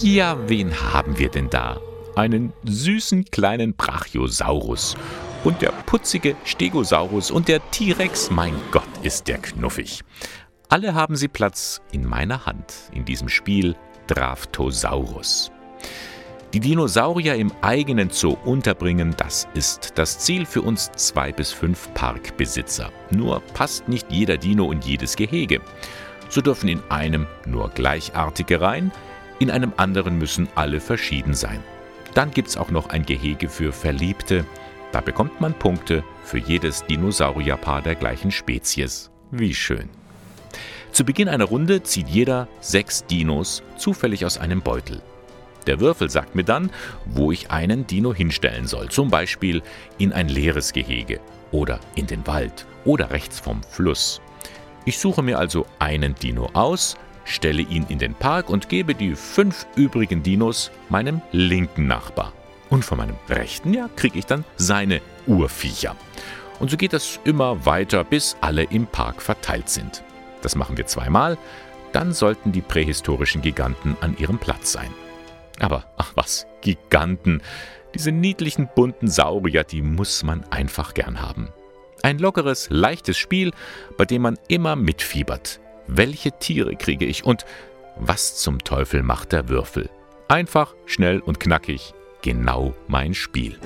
Ja, wen haben wir denn da? Einen süßen kleinen Brachiosaurus. Und der putzige Stegosaurus und der T-Rex, mein Gott, ist der knuffig. Alle haben sie Platz in meiner Hand in diesem Spiel Draftosaurus. Die Dinosaurier im eigenen Zoo unterbringen, das ist das Ziel für uns zwei bis fünf Parkbesitzer. Nur passt nicht jeder Dino in jedes Gehege. So dürfen in einem nur gleichartige rein, in einem anderen müssen alle verschieden sein. Dann gibt es auch noch ein Gehege für Verliebte. Da bekommt man Punkte für jedes Dinosaurierpaar der gleichen Spezies. Wie schön. Zu Beginn einer Runde zieht jeder sechs Dinos zufällig aus einem Beutel. Der Würfel sagt mir dann, wo ich einen Dino hinstellen soll, zum Beispiel in ein leeres Gehege oder in den Wald oder rechts vom Fluss. Ich suche mir also einen Dino aus, stelle ihn in den Park und gebe die fünf übrigen Dinos meinem linken Nachbar. Und von meinem rechten, ja, kriege ich dann seine Urviecher. Und so geht das immer weiter, bis alle im Park verteilt sind. Das machen wir zweimal, dann sollten die prähistorischen Giganten an ihrem Platz sein. Aber ach was, Giganten. Diese niedlichen bunten Saurier, die muss man einfach gern haben. Ein lockeres, leichtes Spiel, bei dem man immer mitfiebert. Welche Tiere kriege ich und was zum Teufel macht der Würfel? Einfach, schnell und knackig, genau mein Spiel.